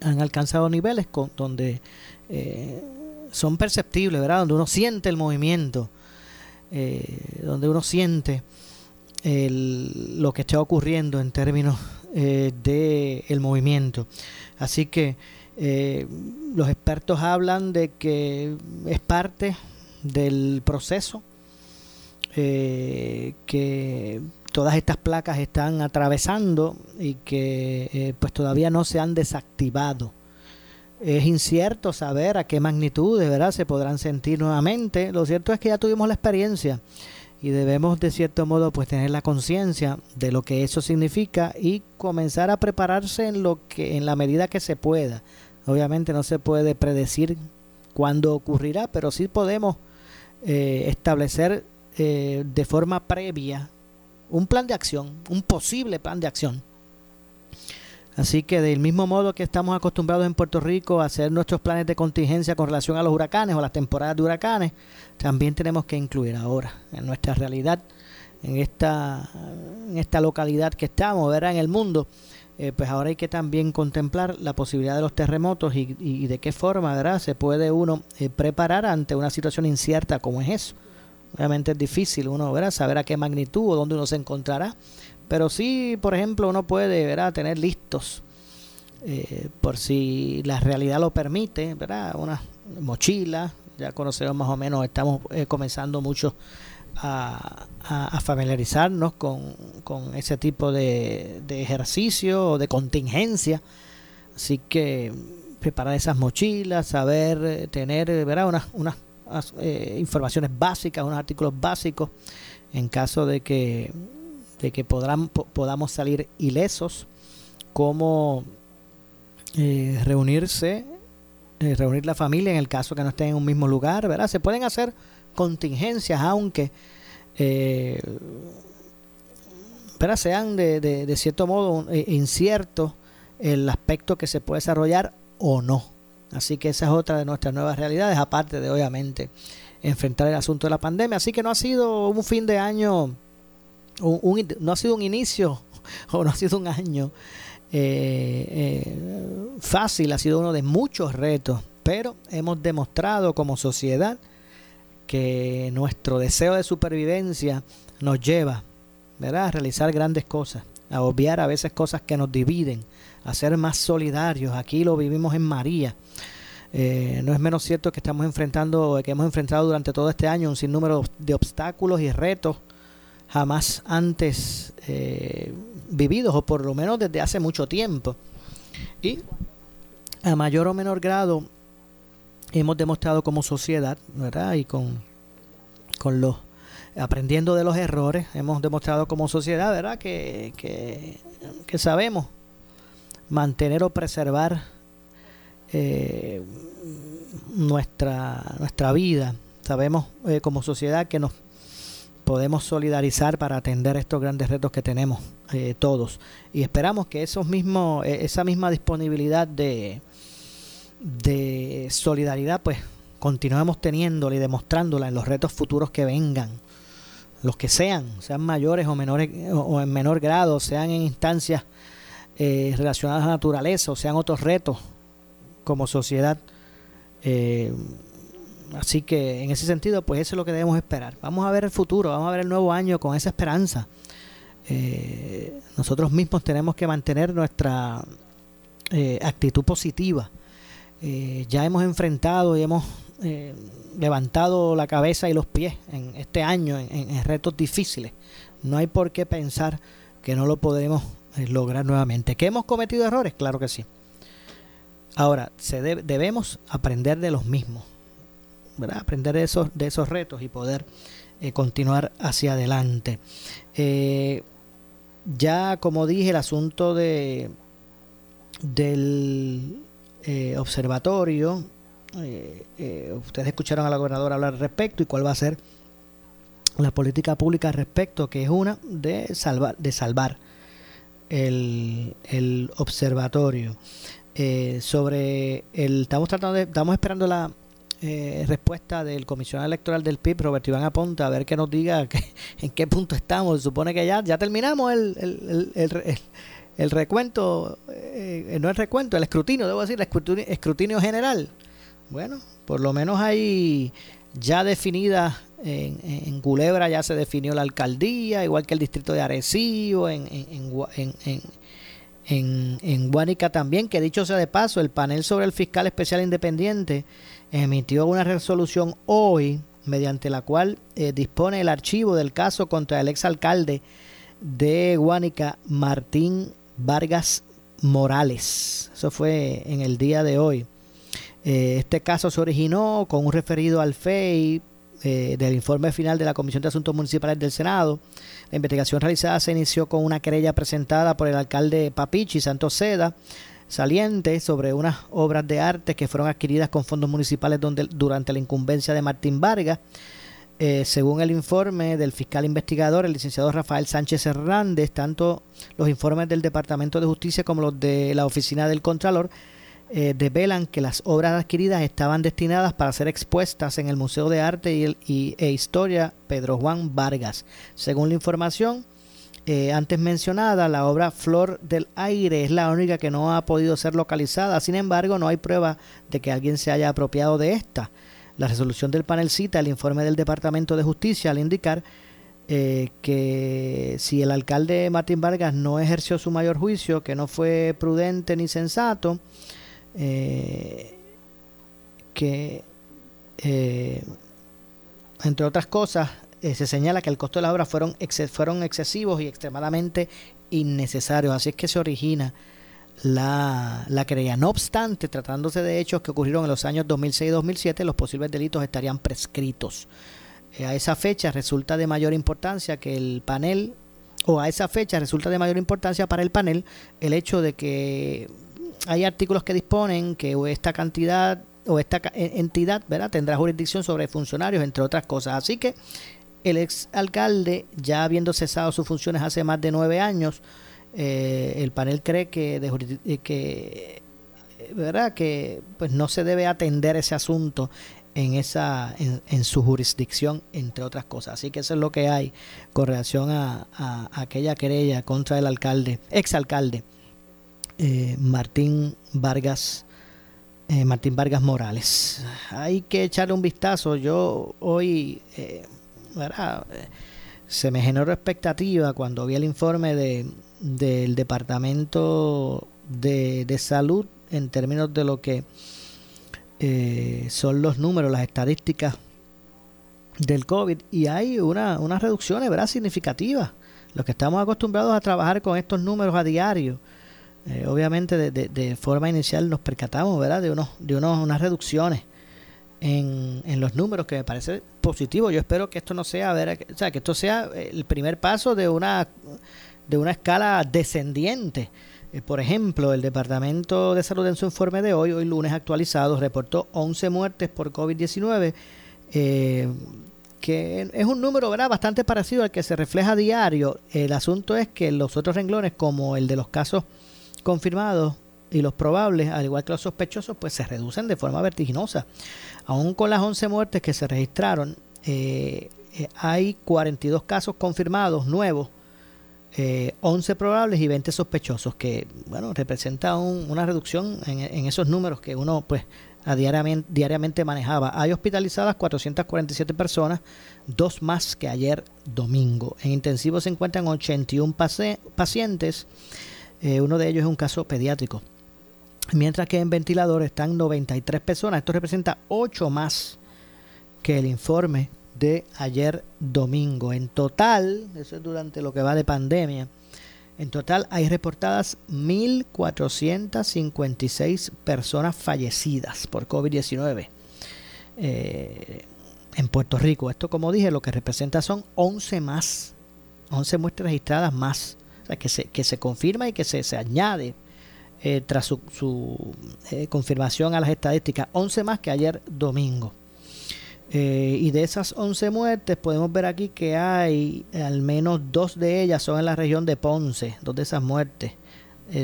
han alcanzado niveles con, donde eh, son perceptibles, ¿verdad? Donde uno siente el movimiento, eh, donde uno siente el, lo que está ocurriendo en términos eh, de el movimiento. Así que eh, los expertos hablan de que es parte del proceso eh, que todas estas placas están atravesando y que eh, pues todavía no se han desactivado. Es incierto saber a qué magnitud de verdad se podrán sentir nuevamente. Lo cierto es que ya tuvimos la experiencia y debemos de cierto modo pues tener la conciencia de lo que eso significa y comenzar a prepararse en lo que en la medida que se pueda. Obviamente no se puede predecir cuándo ocurrirá, pero sí podemos eh, establecer eh, de forma previa un plan de acción, un posible plan de acción. Así que del mismo modo que estamos acostumbrados en Puerto Rico a hacer nuestros planes de contingencia con relación a los huracanes o las temporadas de huracanes, también tenemos que incluir ahora en nuestra realidad, en esta, localidad que estamos, ¿verdad? en el mundo, eh, pues ahora hay que también contemplar la posibilidad de los terremotos y, de qué forma ¿verdad? se puede uno eh, preparar ante una situación incierta como es eso. Obviamente es difícil uno ¿verdad? saber a qué magnitud o dónde uno se encontrará, pero sí, por ejemplo, uno puede ¿verdad? tener listos, eh, por si la realidad lo permite, ¿verdad? una mochila, ya conocemos más o menos, estamos eh, comenzando mucho a, familiarizarnos con, con, ese tipo de, de ejercicio o de contingencia, así que preparar esas mochilas, saber eh, tener ¿verdad? unas, unas eh, informaciones básicas, unos artículos básicos, en caso de que, de que podamos salir ilesos, cómo eh, reunirse, eh, reunir la familia en el caso que no estén en un mismo lugar, ¿verdad? Se pueden hacer contingencias, aunque sean de, de, de cierto modo inciertos el aspecto que se puede desarrollar o no. Así que esa es otra de nuestras nuevas realidades, aparte de obviamente enfrentar el asunto de la pandemia. Así que no ha sido un fin de año, no ha sido un inicio <laughs> o no ha sido un año eh, eh, fácil, ha sido uno de muchos retos, pero hemos demostrado como sociedad que nuestro deseo de supervivencia nos lleva ¿verdad? a realizar grandes cosas, a obviar a veces cosas que nos dividen, a ser más solidarios. Aquí lo vivimos en María. Eh, no es menos cierto que estamos enfrentando, que hemos enfrentado durante todo este año un sinnúmero de obstáculos y retos jamás antes eh, vividos, o por lo menos desde hace mucho tiempo. Y a mayor o menor grado hemos demostrado como sociedad, ¿verdad? Y con, con los aprendiendo de los errores, hemos demostrado como sociedad, ¿verdad? Que, que, sabemos mantener o preservar eh, nuestra, nuestra vida. Sabemos eh, como sociedad que nos podemos solidarizar para atender estos grandes retos que tenemos eh, todos. Y esperamos que esos mismos, esa misma disponibilidad de, de solidaridad, pues continuemos teniéndola y demostrándola en los retos futuros que vengan, los que sean, sean mayores o menores o en menor grado, sean en instancias eh, relacionadas a la naturaleza o sean otros retos como sociedad. Eh, así que en ese sentido, pues eso es lo que debemos esperar. Vamos a ver el futuro, vamos a ver el nuevo año con esa esperanza. Eh, nosotros mismos tenemos que mantener nuestra actitud positiva. ya hemos enfrentado y hemos levantado la cabeza y los pies en este año en retos difíciles. No hay por qué pensar que no lo podremos lograr nuevamente. ¿Que hemos cometido errores? Claro que sí. Ahora, se debemos aprender de los mismos. Aprender de esos, de esos retos y poder eh, continuar hacia adelante. Eh, ya como dije, el asunto de del eh, observatorio, ustedes escucharon a la gobernadora hablar al respecto y cuál va a ser la política pública al respecto, que es una de salvar, de salvar el, el observatorio. sobre el estamos tratando de, estamos esperando la eh, respuesta del comisionado electoral del PIB, Roberto Iván Aponta, a ver que nos diga <laughs> en qué punto estamos. Supone que ya, ya terminamos el, el, el, el recuento, eh, no el recuento, el escrutinio, debo decir, el escrutinio, general. Bueno, por lo menos hay ya definida en, en, Culebra ya se definió la alcaldía, igual que el distrito de Arecibo, en, en, en Guánica también, que dicho sea de paso, el panel sobre el fiscal especial independiente emitió una resolución hoy mediante la cual eh, dispone el archivo del caso contra el exalcalde de Guánica, Martín Vargas Morales. Eso fue en el día de hoy. Eh, este caso se originó con un referido al FEI eh, del informe final de la Comisión de Asuntos Municipales del Senado. La investigación realizada se inició con una querella presentada por el alcalde Papichi Santos Seda saliente sobre unas obras de arte que fueron adquiridas con fondos municipales donde, durante la incumbencia de Martín Vargas. Eh, según el informe del fiscal investigador, el licenciado Rafael Sánchez Hernández, tanto los informes del Departamento de Justicia como los de la Oficina del Contralor eh, develan que las obras adquiridas estaban destinadas para ser expuestas en el Museo de Arte y, e Historia Pedro Juan Vargas. Según la información, eh, antes mencionada, la obra Flor del Aire es la única que no ha podido ser localizada. Sin embargo, no hay prueba de que alguien se haya apropiado de esta. La resolución del panel cita el informe del Departamento de Justicia al indicar eh, que si el alcalde Martín Vargas no ejerció su mayor juicio, que no fue prudente ni sensato, eh, que entre otras cosas eh, se señala que el costo de la obra fueron, fueron excesivos y extremadamente innecesarios. Así es que se origina la, la. No obstante, tratándose de hechos que ocurrieron en los años 2006 y 2007, los posibles delitos estarían prescritos. Eh, a esa fecha resulta de mayor importancia que el panel, o a esa fecha resulta de mayor importancia para el panel el hecho de que hay artículos que disponen que esta cantidad o esta entidad ¿verdad? tendrá jurisdicción sobre funcionarios, entre otras cosas. Así que el ex alcalde, ya habiendo cesado sus funciones hace más de nueve años, eh, el panel cree que, eh, que verdad que pues no se debe atender ese asunto en esa en, su jurisdicción entre otras cosas. Así que eso es lo que hay con relación a, aquella querella contra el alcalde ex alcalde eh, Martín Vargas Martín Vargas Morales. Hay que echarle un vistazo. Yo hoy se me generó expectativa cuando vi el informe de, del Departamento de, Salud en términos de lo que eh, son los números, las estadísticas del COVID y hay una, unas reducciones ¿verdad? significativas. Los que estamos acostumbrados a trabajar con estos números a diario, eh, obviamente de, de, forma inicial nos percatamos ¿verdad? de, unos, de unos, unas reducciones en, en, los números, que me parece positivo. Yo espero que esto no sea, ver, o sea, que esto sea el primer paso de una, de una escala descendiente. Eh, por ejemplo, el Departamento de Salud en su informe de hoy, hoy lunes actualizado, reportó 11 muertes por COVID-19, eh, que es un número ¿verdad? bastante parecido al que se refleja a diario. El asunto es que los otros renglones, como el de los casos confirmados, y los probables, al igual que los sospechosos, pues se reducen de forma vertiginosa. Aún con las 11 muertes que se registraron, eh, eh, hay 42 casos confirmados nuevos, 11 eh, probables y 20 sospechosos, que bueno, representa una reducción en, esos números que uno pues a diariamente, diariamente manejaba. Hay hospitalizadas 447 personas, dos más que ayer domingo. En intensivo se encuentran 81 pacientes, uno de ellos es un caso pediátrico mientras que en ventilador están 93 personas. Esto representa 8 más que el informe de ayer domingo. En total, eso es durante lo que va de pandemia, en total hay reportadas 1.456 personas fallecidas por COVID-19. eh, en Puerto Rico. Esto, como dije, lo que representa son 11 más, 11 muestras registradas más, o sea, que se, que se confirma y que se, se añade eh, tras su, su eh, confirmación a las estadísticas, 11 más que ayer domingo. Eh, y de esas 11 muertes podemos ver aquí que hay al menos dos de ellas son en la región de Ponce, dos de esas muertes,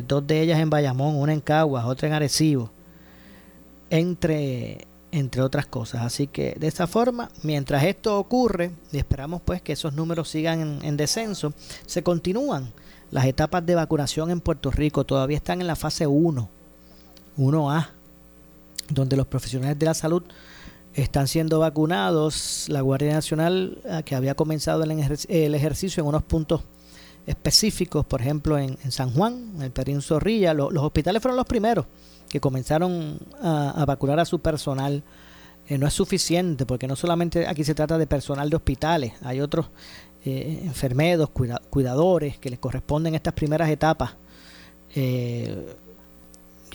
dos de ellas en Bayamón, una en Caguas, otra en Arecibo, entre, entre otras cosas. Así que de esa forma, mientras esto ocurre, y esperamos pues que esos números sigan en, en descenso, se continúan las etapas de vacunación en Puerto Rico todavía están en la fase 1, 1A, donde los profesionales de la salud están siendo vacunados. La Guardia Nacional, ah, que había comenzado el, ejercicio en unos puntos específicos, por ejemplo en, San Juan, en el Perín Zorrilla, los hospitales fueron los primeros que comenzaron a, vacunar a su personal. Eh, no es suficiente, porque no solamente aquí se trata de personal de hospitales, hay otros eh, enfermeros, cuidadores que les corresponden estas primeras etapas. Eh,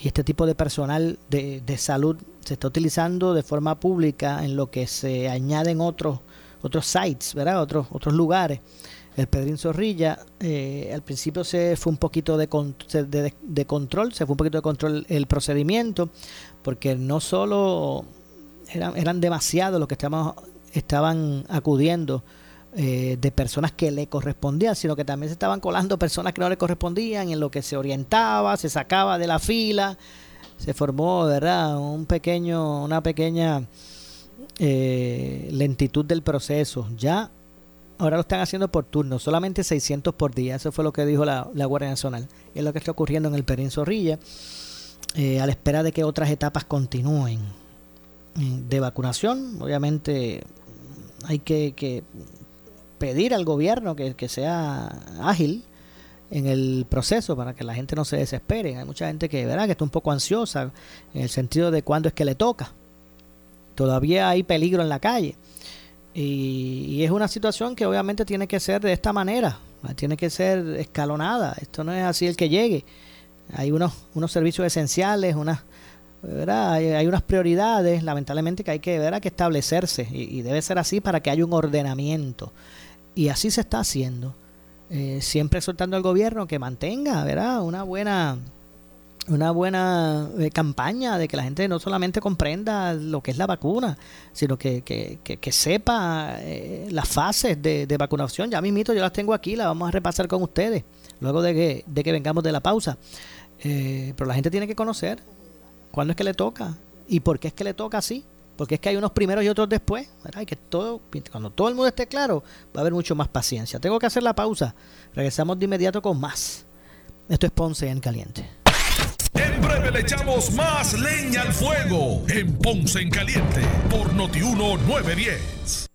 y este tipo de personal de, salud se está utilizando de forma pública en lo que se añaden otros otros sites, ¿verdad? Otros otros lugares. El Pedrín Zorrilla eh, al principio se fue un poquito de, de, control, se fue un poquito de control el procedimiento, porque no solo eran, eran demasiados los que estaban, estaban acudiendo eh, de personas que le correspondían, sino que también se estaban colando personas que no le correspondían, en lo que se orientaba, se sacaba de la fila, se formó, ¿verdad? Un pequeño, una pequeña eh, lentitud del proceso. Ya ahora lo están haciendo por turno, solamente 600 por día. Eso fue lo que dijo la, Guardia Nacional. es lo que está ocurriendo en el Perín Zorrilla, eh, a la espera de que otras etapas continúen de vacunación. Obviamente hay que, que pedir al gobierno que, sea ágil en el proceso para que la gente no se desespere. Hay mucha gente que, verá que está un poco ansiosa en el sentido de cuándo es que le toca. Todavía hay peligro en la calle. Y, es una situación que obviamente tiene que ser de esta manera, tiene que ser escalonada. Esto no es así el que llegue. Hay unos, servicios esenciales, unas, Hay, unas prioridades, lamentablemente, que hay que, ver que establecerse y, y debe ser así para que haya un ordenamiento. Y así se está haciendo. Eh, siempre soltando al gobierno que mantenga, ¿verdad? Una buena una buena eh, campaña de que la gente no solamente comprenda lo que es la vacuna, sino que, que, que, sepa eh, las fases de, vacunación. Ya mismito yo las tengo aquí, las vamos a repasar con ustedes, luego de que, de que vengamos de la pausa. pero la gente tiene que conocer cuándo es que le toca y por qué es que le toca así. Porque es que hay unos primeros y otros después. Que todo, cuando todo el mundo esté claro, va a haber mucho más paciencia. Tengo que hacer la pausa. Regresamos de inmediato con más. Esto es Ponce en Caliente. En breve le echamos más leña al fuego en Ponce en Caliente por Notiuno 910.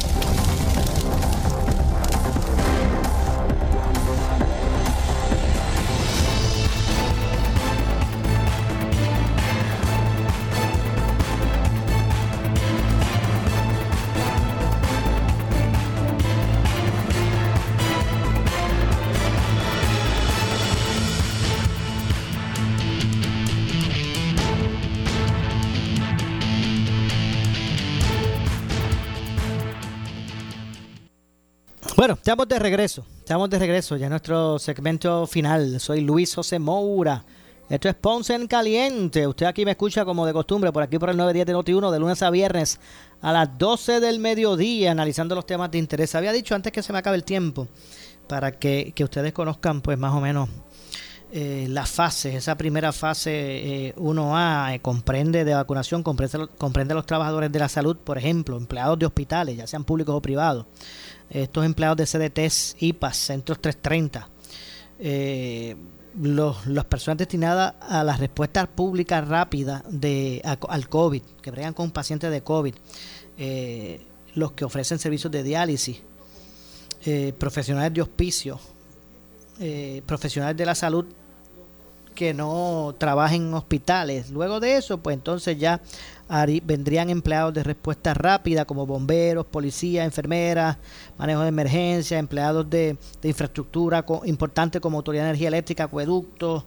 Bueno, estamos de regreso. Estamos de regreso ya en nuestro segmento final. Soy Luis José Moura. Esto es Ponce en Caliente. Usted aquí me escucha como de costumbre, por aquí por el 910 de Noti1, de lunes a viernes a las 12 del mediodía, analizando los temas de interés. Había dicho antes que se me acabe el tiempo, para que, ustedes conozcan pues más o menos eh, las fases. Esa primera fase 1A eh, eh, comprende de vacunación, comprende, comprende a los trabajadores de la salud, por ejemplo, empleados de hospitales, ya sean públicos o privados estos empleados de CDTs, IPAS, Centros 330, eh, los, las personas destinadas a la respuesta pública rápida de, al COVID, que bregan con pacientes de COVID, eh, los que ofrecen servicios de diálisis, eh, profesionales de hospicio, profesionales de la salud que no trabajen en hospitales. Luego de eso, pues entonces ya vendrían empleados de respuesta rápida como bomberos, policías, enfermeras, manejo de emergencia, empleados de, infraestructura importante como autoridad de energía eléctrica, acueductos,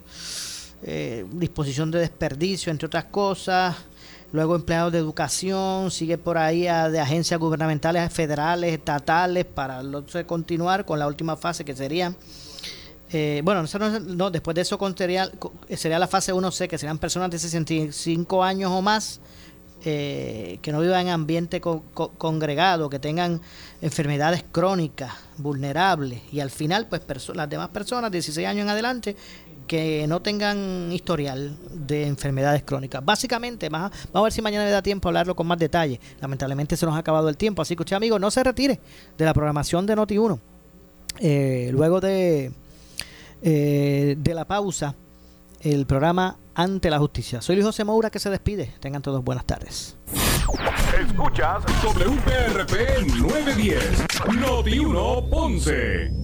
eh, disposición de desperdicio, entre otras cosas. Luego empleados de educación, sigue por ahí de agencias gubernamentales federales, estatales, para continuar con la última fase que sería eh, bueno, no, después de eso sería, sería la fase 1C, que serían personas de 65 años o más eh, que no vivan en ambiente congregado, que tengan enfermedades crónicas, vulnerables, y al final, pues las demás personas, 16 años en adelante, que no tengan historial de enfermedades crónicas. Básicamente, vamos a ver si mañana me da tiempo a hablarlo con más detalle. Lamentablemente se nos ha acabado el tiempo, así que usted, amigo, no se retire de la programación de Noti1. Eh, luego de, eh, de la pausa, el programa ante la justicia. Soy Luis José Moura que se despide. Tengan todos buenas tardes. Escuchas WPRP 910, Noti 1 Ponce.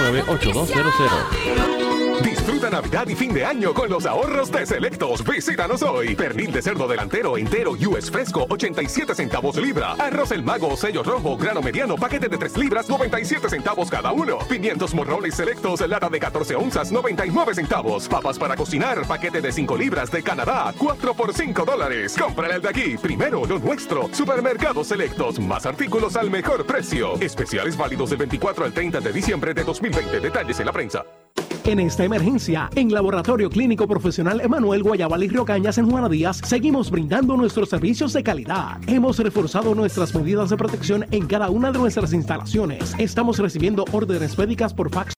98200. Disfruta Navidad y fin de año con los ahorros de Selectos. Visítanos hoy. Pernil de cerdo delantero entero US fresco, 87 centavos libra. Arroz el mago, sello rojo, grano mediano, paquete de 3 libras, 97 centavos cada uno. Pimientos morrones selectos, lata de 14 onzas, 99 centavos. Papas para cocinar, paquete de 5 libras de Canadá, 4 por 5 dólares. Cómprale el de aquí. Primero lo nuestro. Supermercados Selectos. Más artículos al mejor precio. Especiales válidos del 24 al 30 de diciembre de 2020. Detalles en la prensa. En esta emergencia, en Laboratorio Clínico Profesional Emanuel Guayabal y Río Cañas en Juana Díaz, seguimos brindando nuestros servicios de calidad. Hemos reforzado nuestras medidas de protección en cada una de nuestras instalaciones. Estamos recibiendo órdenes médicas por fax